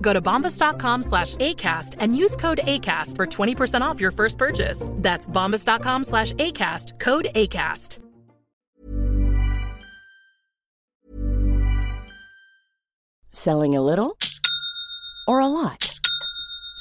Go to bombas.com slash ACAST and use code ACAST for 20% off your first purchase. That's bombas.com slash ACAST, code ACAST. Selling a little or a lot?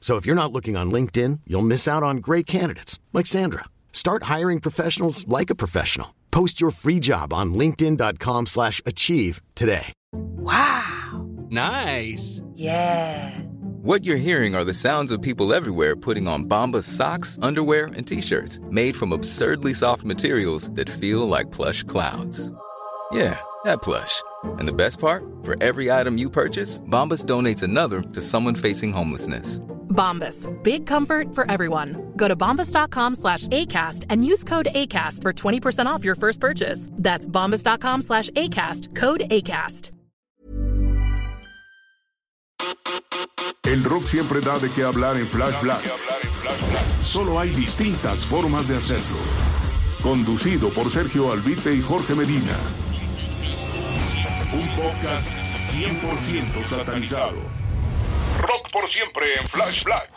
So if you're not looking on LinkedIn, you'll miss out on great candidates like Sandra. Start hiring professionals like a professional. Post your free job on linkedin.com/achieve slash achieve today. Wow. Nice. Yeah. What you're hearing are the sounds of people everywhere putting on Bombas socks, underwear, and t-shirts made from absurdly soft materials that feel like plush clouds. Yeah, that plush. And the best part? For every item you purchase, Bombas donates another to someone facing homelessness. Bombas, big comfort for everyone. Go to bombas.com slash ACAST and use code ACAST for 20% off your first purchase. That's bombas.com slash ACAST, code ACAST. El rock siempre da de qué hablar en Flash Black. Solo hay distintas formas de hacerlo. Conducido por Sergio Albite y Jorge Medina. Un podcast 100% satanizado. Rock por siempre en Flash Black.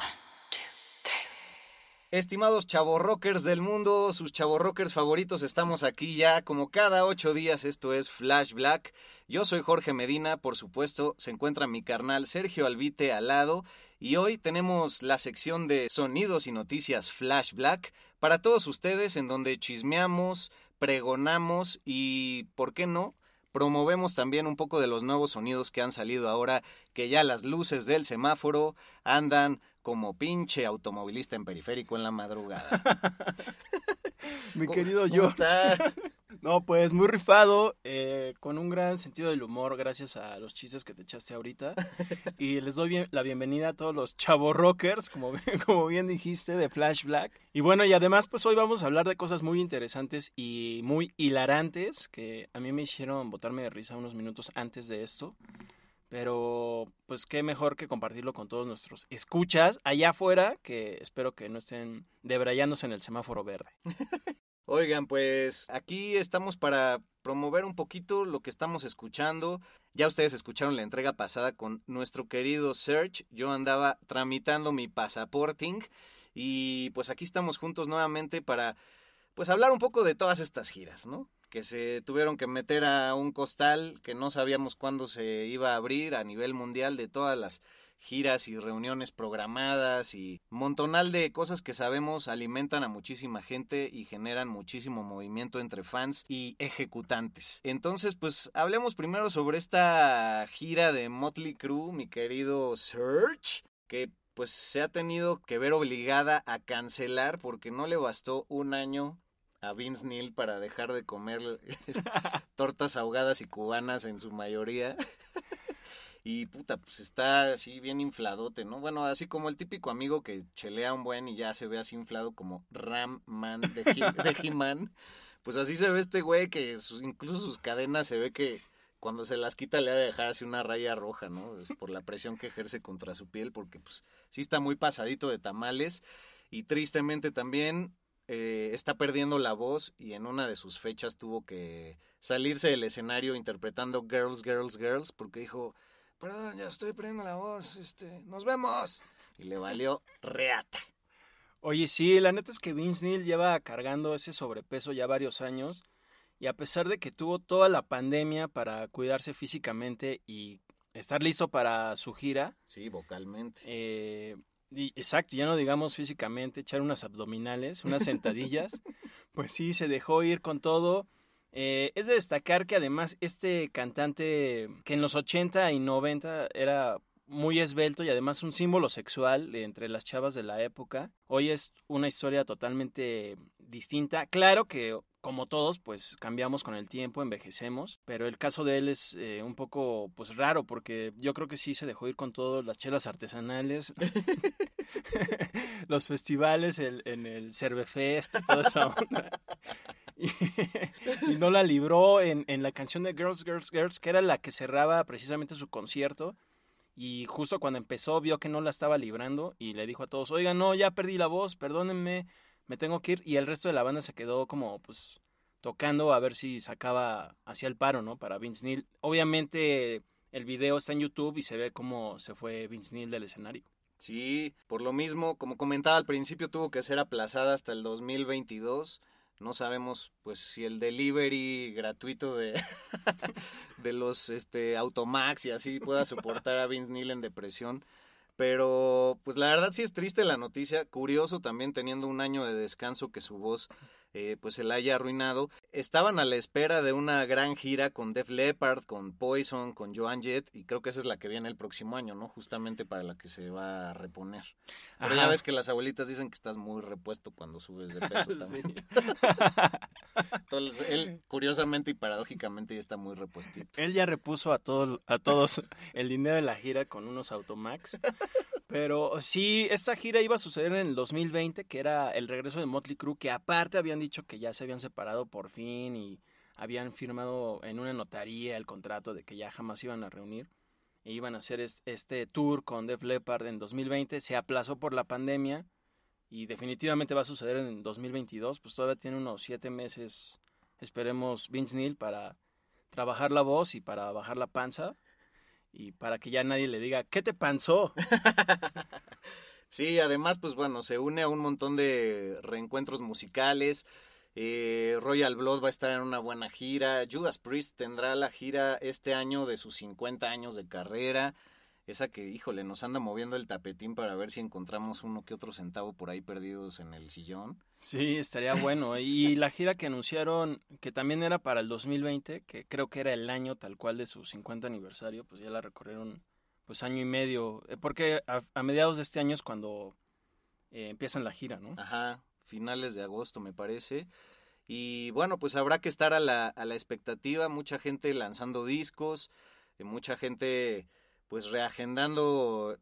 Estimados rockers del mundo, sus rockers favoritos, estamos aquí ya como cada ocho días, esto es Flash Black. Yo soy Jorge Medina, por supuesto, se encuentra mi carnal Sergio Albite al lado y hoy tenemos la sección de sonidos y noticias Flash Black para todos ustedes en donde chismeamos, pregonamos y, ¿por qué no? Promovemos también un poco de los nuevos sonidos que han salido ahora, que ya las luces del semáforo andan como pinche automovilista en periférico en la madrugada. Mi ¿Cómo- querido cómo estás? No, pues muy rifado, eh, con un gran sentido del humor gracias a los chistes que te echaste ahorita. Y les doy bien- la bienvenida a todos los chavos rockers, como, bien- como bien dijiste, de Flash Black. Y bueno, y además pues hoy vamos a hablar de cosas muy interesantes y muy hilarantes que a mí me hicieron botarme de risa unos minutos antes de esto. Pero pues qué mejor que compartirlo con todos nuestros escuchas allá afuera, que espero que no estén debrayándose en el semáforo verde. Oigan, pues aquí estamos para promover un poquito lo que estamos escuchando. Ya ustedes escucharon la entrega pasada con nuestro querido Serge. Yo andaba tramitando mi pasaporting y pues aquí estamos juntos nuevamente para pues hablar un poco de todas estas giras, ¿no? Que se tuvieron que meter a un costal que no sabíamos cuándo se iba a abrir a nivel mundial de todas las giras y reuniones programadas y montonal de cosas que sabemos alimentan a muchísima gente y generan muchísimo movimiento entre fans y ejecutantes. Entonces, pues hablemos primero sobre esta gira de Motley Crue, mi querido Serge, que pues se ha tenido que ver obligada a cancelar porque no le bastó un año a Vince Neil para dejar de comer tortas ahogadas y cubanas en su mayoría. Y puta, pues está así bien infladote, ¿no? Bueno, así como el típico amigo que chelea un buen y ya se ve así inflado como Ram Man de, He- de He-Man. Pues así se ve este güey que sus- incluso sus cadenas se ve que cuando se las quita le ha de dejar así una raya roja, ¿no? Es por la presión que ejerce contra su piel, porque pues sí está muy pasadito de tamales. Y tristemente también eh, está perdiendo la voz y en una de sus fechas tuvo que salirse del escenario interpretando Girls, Girls, Girls, porque dijo, perdón, ya estoy perdiendo la voz, este, nos vemos. Y le valió reata. Oye, sí, la neta es que Vince Neil lleva cargando ese sobrepeso ya varios años y a pesar de que tuvo toda la pandemia para cuidarse físicamente y estar listo para su gira, Sí, vocalmente. eh, y- exacto, ya no digamos físicamente, echar unas abdominales, unas sentadillas, pues sí, se dejó ir con todo. Eh, es de destacar que además este cantante que en los 80 y 90 era muy esbelto y además un símbolo sexual entre las chavas de la época, hoy es una historia totalmente distinta. Claro que como todos, pues cambiamos con el tiempo, envejecemos, pero el caso de él es eh, un poco pues raro porque yo creo que sí se dejó ir con todo, las chelas artesanales, los festivales el- en el Cervefest esa onda. Y, no la libró en, en la canción de Girls, Girls, Girls, que era la que cerraba precisamente su concierto. Y justo cuando empezó vio que no la estaba librando y le dijo a todos, oiga, no, ya perdí la voz, perdónenme, me tengo que ir. Y el resto de la banda se quedó como, pues, tocando a ver si sacaba hacia el paro, ¿no? Para Vince Neil. Obviamente el video está en YouTube y se ve cómo se fue Vince Neil del escenario. Sí, por lo mismo, como comentaba al principio, tuvo que ser aplazada hasta el 2022. No sabemos, pues, si el delivery gratuito de, de los este, Automax y así pueda soportar a Vince Neil en depresión. Pero, pues, la verdad sí es triste la noticia. Curioso también teniendo un año de descanso que su voz, eh, pues, se la haya arruinado. Estaban a la espera de una gran gira con Def Leppard, con Poison, con Joan Jett. Y creo que esa es la que viene el próximo año, ¿no? Justamente para la que se va a reponer. Pero ya ves que las abuelitas dicen que estás muy repuesto cuando subes de peso también. Entonces, él, curiosamente y paradójicamente, ya está muy repuestito. Él ya repuso a todos, a todos el dinero de la gira con unos Automax. Pero sí, esta gira iba a suceder en el 2020, que era el regreso de Motley Crue, que aparte habían dicho que ya se habían separado por fin y habían firmado en una notaría el contrato de que ya jamás iban a reunir. E iban a hacer es- este tour con Def Leppard en 2020. Se aplazó por la pandemia y definitivamente va a suceder en 2022. Pues todavía tiene unos siete meses, esperemos, Vince Neil para trabajar la voz y para bajar la panza y para que ya nadie le diga, ¿qué te panzó? Sí, además, pues bueno, se une a un montón de reencuentros musicales. Eh, Royal Blood va a estar en una buena gira. Judas Priest tendrá la gira este año de sus 50 años de carrera. Esa que, híjole, nos anda moviendo el tapetín para ver si encontramos uno que otro centavo por ahí perdidos en el sillón. Sí, estaría bueno. Y la gira que anunciaron, que también era para el 2020, que creo que era el año tal cual de su 50 aniversario, pues ya la recorrieron pues año y medio, eh, porque a, a mediados de este año es cuando eh, empiezan la gira, ¿no? Ajá, finales de agosto me parece. Y bueno, pues habrá que estar a la, a la expectativa, mucha gente lanzando discos, eh, mucha gente pues reagendando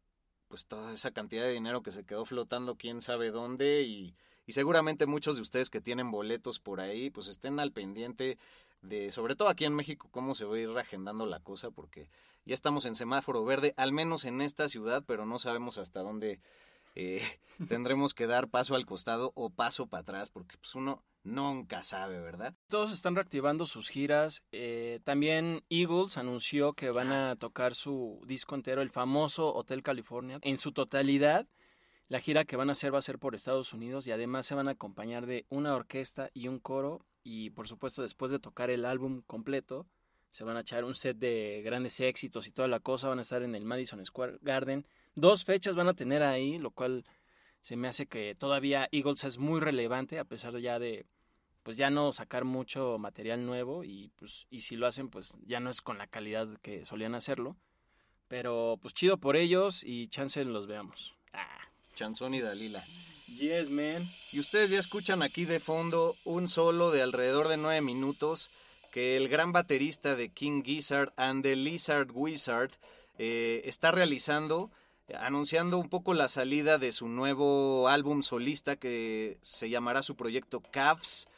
pues toda esa cantidad de dinero que se quedó flotando quién sabe dónde y, y seguramente muchos de ustedes que tienen boletos por ahí pues estén al pendiente de sobre todo aquí en México cómo se va a ir reagendando la cosa porque ya estamos en semáforo verde al menos en esta ciudad pero no sabemos hasta dónde eh, tendremos que dar paso al costado o paso para atrás porque pues uno nunca sabe, ¿verdad? Todos están reactivando sus giras. eh, también Eagles anunció que van a tocar su disco entero, el famoso Hotel California, en su totalidad. La gira que van a hacer va a ser por Estados Unidos y además se van a acompañar de una orquesta y un coro. Y por supuesto, después de tocar el álbum completo, se van a echar un set de grandes éxitos y toda la cosa. Van a estar en el Madison Square Garden. Dos fechas van a tener ahí, lo cual se me hace que todavía Eagles es muy relevante a pesar de ya de pues ya no sacar mucho material nuevo y pues y si lo hacen pues ya no es con la calidad que solían hacerlo pero pues chido por ellos y chance los veamos ah. Chanzón y Dalila. Yes, man. Y ustedes ya escuchan aquí de fondo un solo de alrededor de nueve minutos que el gran baterista de King Gizzard and the Lizard Wizard eh, está realizando, anunciando un poco la salida de su nuevo álbum solista que se llamará su proyecto Cavs,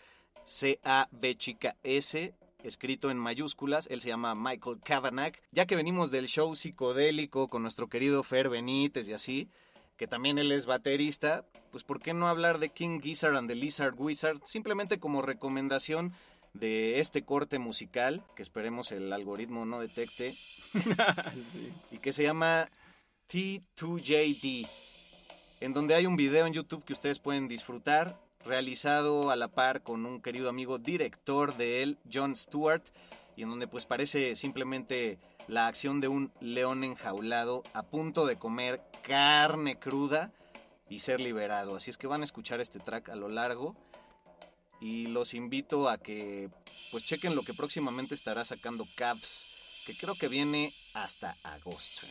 C-A-B chica S, escrito en mayúsculas, él se llama Michael Kavanagh, ya que venimos del show psicodélico con nuestro querido Fer Benítez y así, que también él es baterista, pues ¿por qué no hablar de King Gizzard and the Lizard Wizard? Simplemente como recomendación de este corte musical, que esperemos el algoritmo no detecte, y que se llama T2JD, en donde hay un video en YouTube que ustedes pueden disfrutar, realizado a la par con un querido amigo director de él, John Stewart, y en donde pues parece simplemente la acción de un león enjaulado a punto de comer carne cruda y ser liberado. Así es que van a escuchar este track a lo largo y los invito a que pues chequen lo que próximamente estará sacando Cavs, que creo que viene hasta agosto.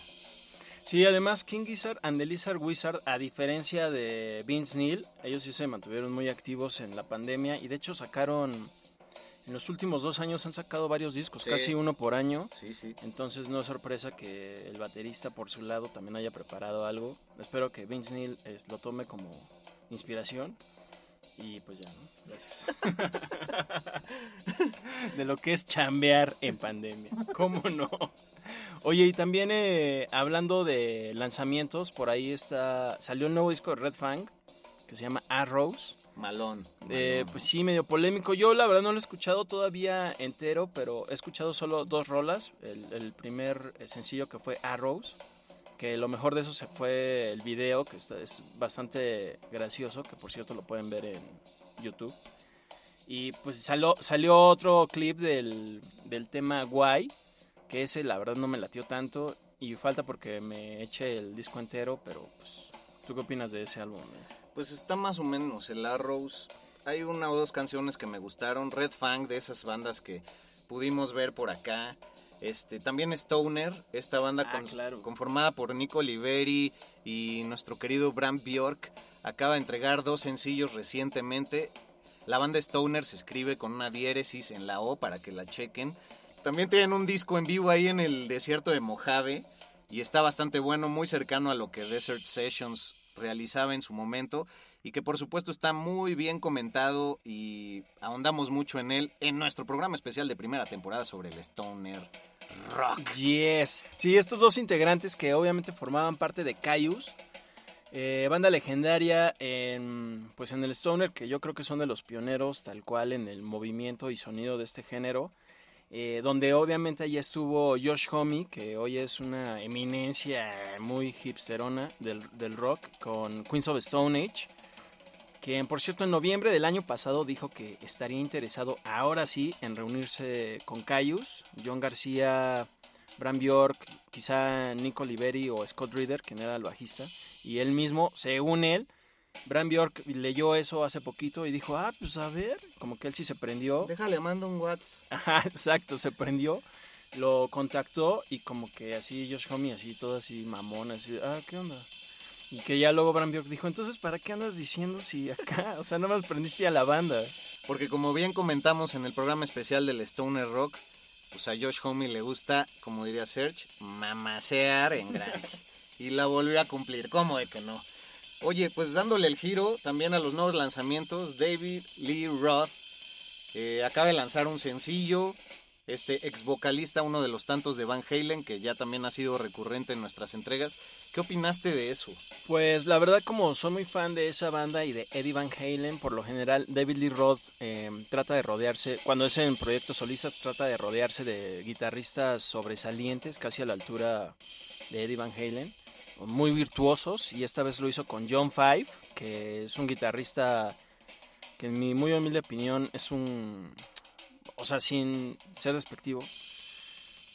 Sí, además King Gizzard and the Lizard Wizard, a diferencia de Vince Neil, ellos sí se mantuvieron muy activos en la pandemia y de hecho sacaron, en los últimos dos años han sacado varios discos, Sí. casi uno por año. Sí, sí. Entonces no es sorpresa que el baterista por su lado también haya preparado algo. Espero que Vince Neil es- lo tome como inspiración. Y pues ya, ¿no? Gracias. de lo que es chambear en pandemia. ¿Cómo no? Oye, y también eh, hablando de lanzamientos, por ahí está salió un nuevo disco de Red Fang que se llama Arrows. Malón. Eh, pues sí, medio polémico. Yo la verdad no lo he escuchado todavía entero, pero he escuchado solo dos rolas. El, el primer eh, sencillo que fue Arrows, que lo mejor de eso se fue el video, que es bastante gracioso, que por cierto lo pueden ver en YouTube. Y pues salió, salió otro clip del, del tema Guay, que ese la verdad no me latió tanto. Y falta porque me eche el disco entero, pero pues, ¿tú qué opinas de ese álbum? eh? Pues está más o menos el Arrows. Hay una o dos canciones que me gustaron. Red Fang, de esas bandas que pudimos ver por acá. Este, también Stoner, esta banda Ah, con- claro. conformada por Nico Oliveri y nuestro querido Bram Bjork. Acaba de entregar dos sencillos recientemente. La banda Stoner se escribe con una diéresis en la O para que la chequen. También tienen un disco en vivo ahí en el desierto de Mojave y está bastante bueno, muy cercano a lo que Desert Sessions realizaba en su momento y que por supuesto está muy bien comentado y ahondamos mucho en él en nuestro programa especial de primera temporada sobre el Stoner Rock. Yes. Sí, estos dos integrantes que obviamente formaban parte de Caius, eh, banda legendaria en, pues en el Stoner, que yo creo que son de los pioneros tal cual en el movimiento y sonido de este género. eh, donde obviamente allí estuvo Josh Homme, que hoy es una eminencia muy hipsterona del, del rock, con Queens of Stone Age, quien por cierto en noviembre del año pasado dijo que estaría interesado ahora sí en reunirse con Caius, John García, Bram Bjork, quizá Nico Oliveri o Scott Reeder, quien era el bajista, y él mismo, según él, Bram Bjork leyó eso hace poquito y dijo, ah, pues a ver, como que él sí se prendió. Déjale, mando un WhatsApp. Ajá, exacto, se prendió, lo contactó y como que así Josh Homme, así todo así mamón, así, ah, ¿qué onda? Y que ya luego Bram Bjork dijo, entonces, ¿para qué andas diciendo si acá? O sea, no más prendiste a la banda. Porque como bien comentamos en el programa especial del Stoner Rock, pues a Josh Homme le gusta, como diría Serge, mamasear en grande. y la volvió a cumplir, ¿cómo de que no? Oye, pues dándole el giro también a los nuevos lanzamientos, David Lee Roth eh, acaba de lanzar un sencillo, este ex vocalista, uno de los tantos de Van Halen, que ya también ha sido recurrente en nuestras entregas. ¿Qué opinaste de eso? Pues la verdad, como soy muy fan de esa banda y de Eddie Van Halen, por lo general David Lee Roth eh, trata de rodearse, cuando es en proyectos solistas, trata de rodearse de guitarristas sobresalientes, casi a la altura de Eddie Van Halen, muy virtuosos, y esta vez lo hizo con John Five, que es un guitarrista que en mi muy humilde opinión es un, o sea, sin ser despectivo,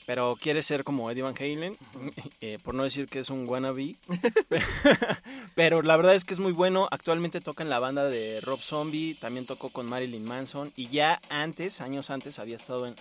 pero quiere ser como Eddie Van Halen, eh, por no decir que es un wannabe. pero la verdad es que es muy bueno. Actualmente toca en la banda de Rob Zombie, también tocó con Marilyn Manson y ya antes, años antes, había estado en,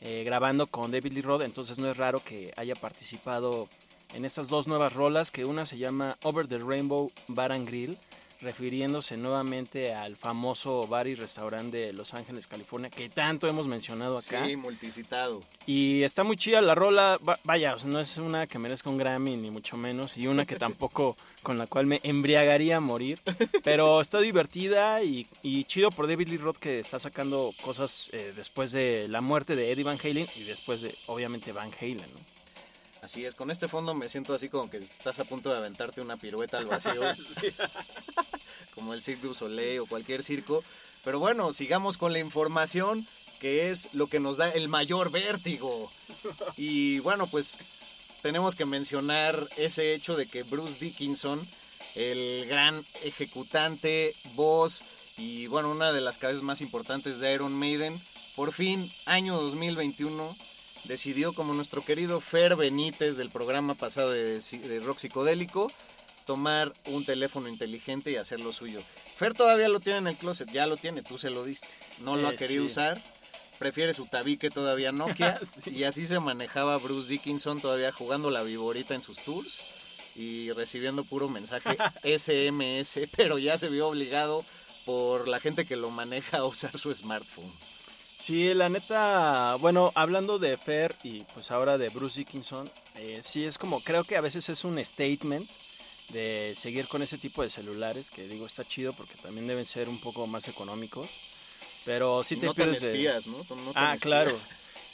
eh, grabando con David Lee Roth, entonces no es raro que haya participado en estas dos nuevas rolas, que una se llama Over the Rainbow Bar and Grill, refiriéndose nuevamente al famoso bar y restaurante de Los Ángeles, California, que tanto hemos mencionado acá. Sí, multicitado. Y está muy chida la rola, va- vaya, o sea, no es una que merezca un Grammy ni mucho menos, y una que tampoco con la cual me embriagaría a morir, pero está divertida y, y chido por David Lee Roth que está sacando cosas eh, después de la muerte de Eddie Van Halen y después de, obviamente, Van Halen, ¿no? Así es, con este fondo me siento así como que estás a punto de aventarte una pirueta al vacío. como el Cirque du Soleil o cualquier circo. Pero bueno, sigamos con la información que es lo que nos da el mayor vértigo. Y bueno, pues tenemos que mencionar ese hecho de que Bruce Dickinson, el gran ejecutante, voz y bueno, una de las cabezas más importantes de Iron Maiden, por fin, año 2021, decidió como nuestro querido Fer Benítez del programa pasado de, de Rock Psicodélico, tomar un teléfono inteligente y hacer lo suyo. Fer todavía lo tiene en el closet, ya lo tiene, tú se lo diste. No lo Eh, ha querido sí. usar, prefiere su tabique todavía Nokia. Sí. Y así se manejaba Bruce Dickinson todavía jugando la viborita en sus tours y recibiendo puro mensaje SMS, pero ya se vio obligado por la gente que lo maneja a usar su smartphone. Sí, la neta, bueno, hablando de Fer y pues ahora de Bruce Dickinson, eh, sí es como, creo que a veces es un statement de seguir con ese tipo de celulares, que digo, está chido porque también deben ser un poco más económicos, pero sí te no tan pierdes de... espías, ¿no? No tan Ah, claro. espías.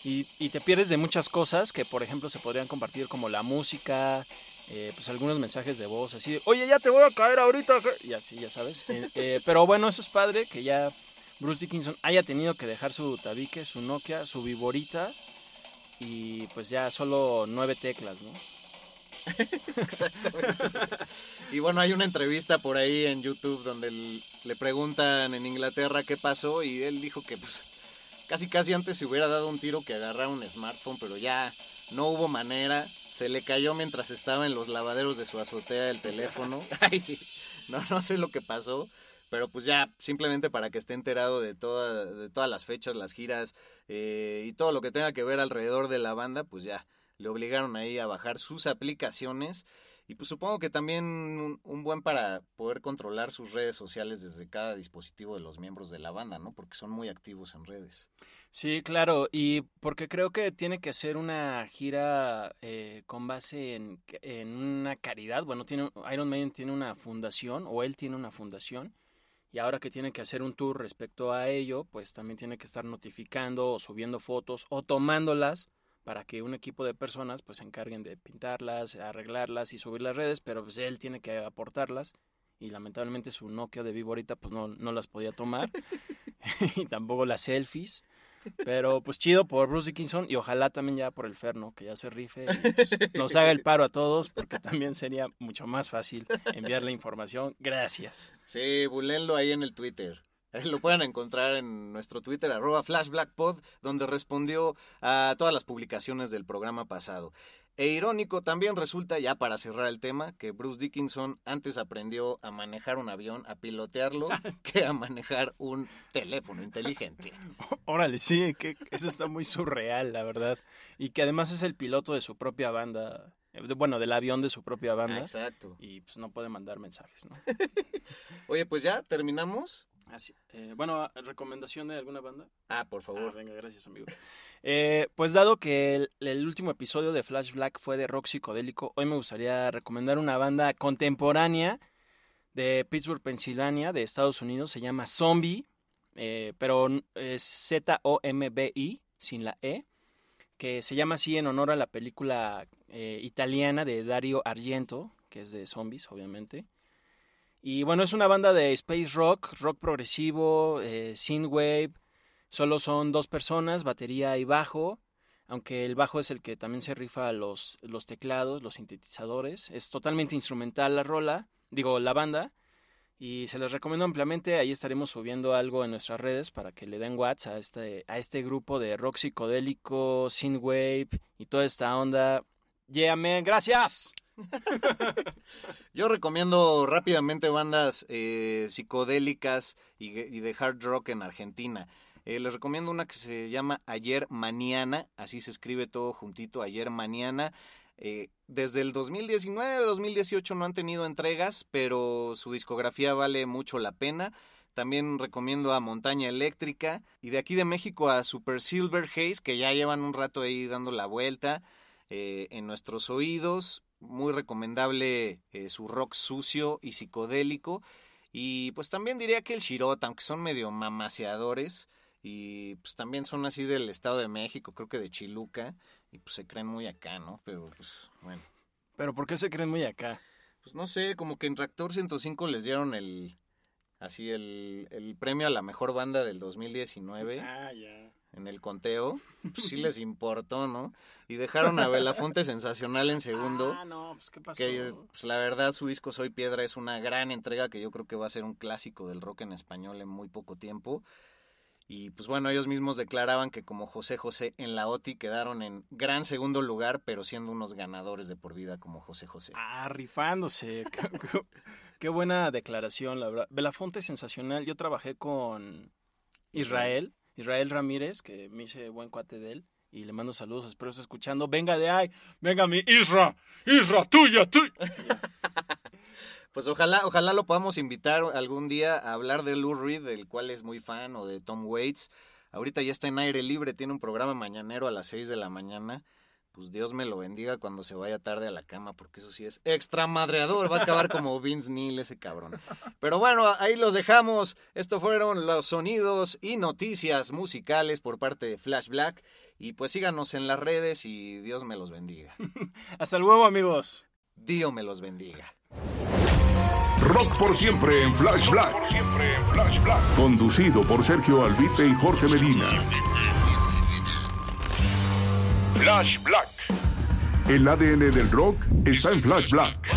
Y, y te pierdes de muchas cosas que, por ejemplo, se podrían compartir como la música, eh, pues algunos mensajes de voz, así de, oye, ya te voy a caer ahorita. que-". Y así, ya sabes. Eh, eh, pero bueno, eso es padre que ya Bruce Dickinson haya tenido que dejar su tabique, su Nokia, su viborita y pues ya solo nueve teclas, ¿no? Y bueno, hay una entrevista por ahí en YouTube donde le preguntan en Inglaterra qué pasó y él dijo que pues casi casi antes se hubiera dado un tiro que agarrar un smartphone, pero ya no hubo manera. Se le cayó mientras estaba en los lavaderos de su azotea el teléfono. Ay, sí. No, no sé lo que pasó. Pero pues ya, simplemente para que esté enterado de, toda, de todas las fechas, las giras eh, y todo lo que tenga que ver alrededor de la banda, pues ya le obligaron ahí a bajar sus aplicaciones. Y pues supongo que también un, un buen para poder controlar sus redes sociales desde cada dispositivo de los miembros de la banda, ¿no? Porque son muy activos en redes. Sí, claro, y porque creo que tiene que ser una gira eh, con base en, en una caridad. Bueno, tiene, Iron Maiden tiene una fundación, o él tiene una fundación, y ahora que tiene que hacer un tour respecto a ello, pues también tiene que estar notificando o subiendo fotos o tomándolas para que un equipo de personas pues se encarguen de pintarlas, arreglarlas y subir las redes, pero pues él tiene que aportarlas y lamentablemente su Nokia de vivo ahorita pues no, no las podía tomar y tampoco las selfies. Pero pues chido por Bruce Dickinson y ojalá también ya por el Ferno, que ya se rife y pues, nos haga el paro a todos, porque también sería mucho más fácil enviar la información. Gracias. Sí, bulenlo ahí en el Twitter. Ahí Lo pueden encontrar en nuestro Twitter, arroba flashblackpod, donde respondió a todas las publicaciones del programa pasado. E irónico también resulta, ya para cerrar el tema, que Bruce Dickinson antes aprendió a manejar un avión, a pilotearlo, que a manejar un teléfono inteligente. Órale, sí, que eso está muy surreal, la verdad. Y que además es el piloto de su propia banda, bueno, del avión de su propia banda. Exacto. Y pues no puede mandar mensajes, ¿no? Oye, pues ya, ¿terminamos? Así, eh, bueno, ¿recomendación de alguna banda? Ah, por Ah, favor. venga, gracias, amigo. Eh, pues dado que el, último episodio de Flash Black fue de rock psicodélico, hoy me gustaría recomendar una banda contemporánea de Pittsburgh, Pensilvania, de Estados Unidos. Se llama Zombie, eh, pero es Z-O-M-B-I, sin la E, que se llama así en honor a la película eh, italiana de Dario Argento, que es de zombies, obviamente. Y bueno, es una banda de space rock, rock progresivo, synthwave. Solo son dos personas, batería y bajo. Aunque el bajo es el que también se rifa los, los teclados, los sintetizadores. Es totalmente instrumental la rola, digo, la banda. Y se les recomiendo ampliamente. Ahí estaremos subiendo algo en nuestras redes para que le den watts a este, a este grupo de rock psicodélico, synthwave y toda esta onda. Yeah, man, gracias. Yo recomiendo rápidamente bandas eh, psicodélicas y, y de hard rock en Argentina. Eh, les recomiendo una que se llama Ayer Mañana, así se escribe todo juntito, Ayer Mañana. Eh, desde el 2019-2018 no han tenido entregas, pero su discografía vale mucho la pena. También recomiendo a Montaña Eléctrica y de aquí de México a Super Silver Haze, que ya llevan un rato ahí dando la vuelta eh, en nuestros oídos. Muy recomendable su rock sucio y psicodélico. Y pues también diría que el Shirota, aunque son medio mamaseadores y pues también son así del Estado de México, creo que de Chiluca, y pues se creen muy acá, ¿no? Pero pues bueno. ¿Pero por qué se creen muy acá? Pues no sé, como que en Tractor 105 les dieron el, así el, el premio a la mejor banda del 2019. Ah, ya. En el conteo, pues sí les importó, ¿no? Y dejaron a Belafonte sensacional en segundo. Ah, no, pues qué pasó. Que pues, la verdad su disco Soy Piedra es una gran entrega que yo creo que va a ser un clásico del rock en español en muy poco tiempo. Y pues bueno, ellos mismos declaraban que como José José en la OTI quedaron en gran segundo lugar, pero siendo unos ganadores de por vida como José José. Ah, rifándose. qué, buena declaración, la verdad. Belafonte es sensacional. Yo trabajé con Israel, Israel Ramírez, que me hice buen cuate de él. Y le mando saludos, espero esté escuchando. Venga de ahí, venga mi Isra, Isra, tuya, tuya. Pues ojalá, ojalá lo podamos invitar algún día a hablar de Lou Reed, del cual es muy fan, o de Tom Waits. Ahorita ya está en aire libre, tiene un programa mañanero a las 6 de la mañana. Pues Dios me lo bendiga cuando se vaya tarde a la cama, porque eso sí es extra madreador. Va a acabar como Vince Neil, ese cabrón. Pero bueno, ahí los dejamos. Estos fueron los sonidos y noticias musicales por parte de Flash Black. Y pues síganos en las redes y Dios me los bendiga. Hasta luego, amigos. Dios me los bendiga. Rock por siempre en Flash Black. Conducido por Sergio Albite y Jorge Medina. Flash Black. El ADN del rock está en Flash Black.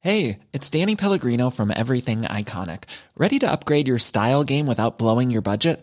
Hey, it's Danny Pellegrino from Everything Iconic. Ready to upgrade your style game without blowing your budget?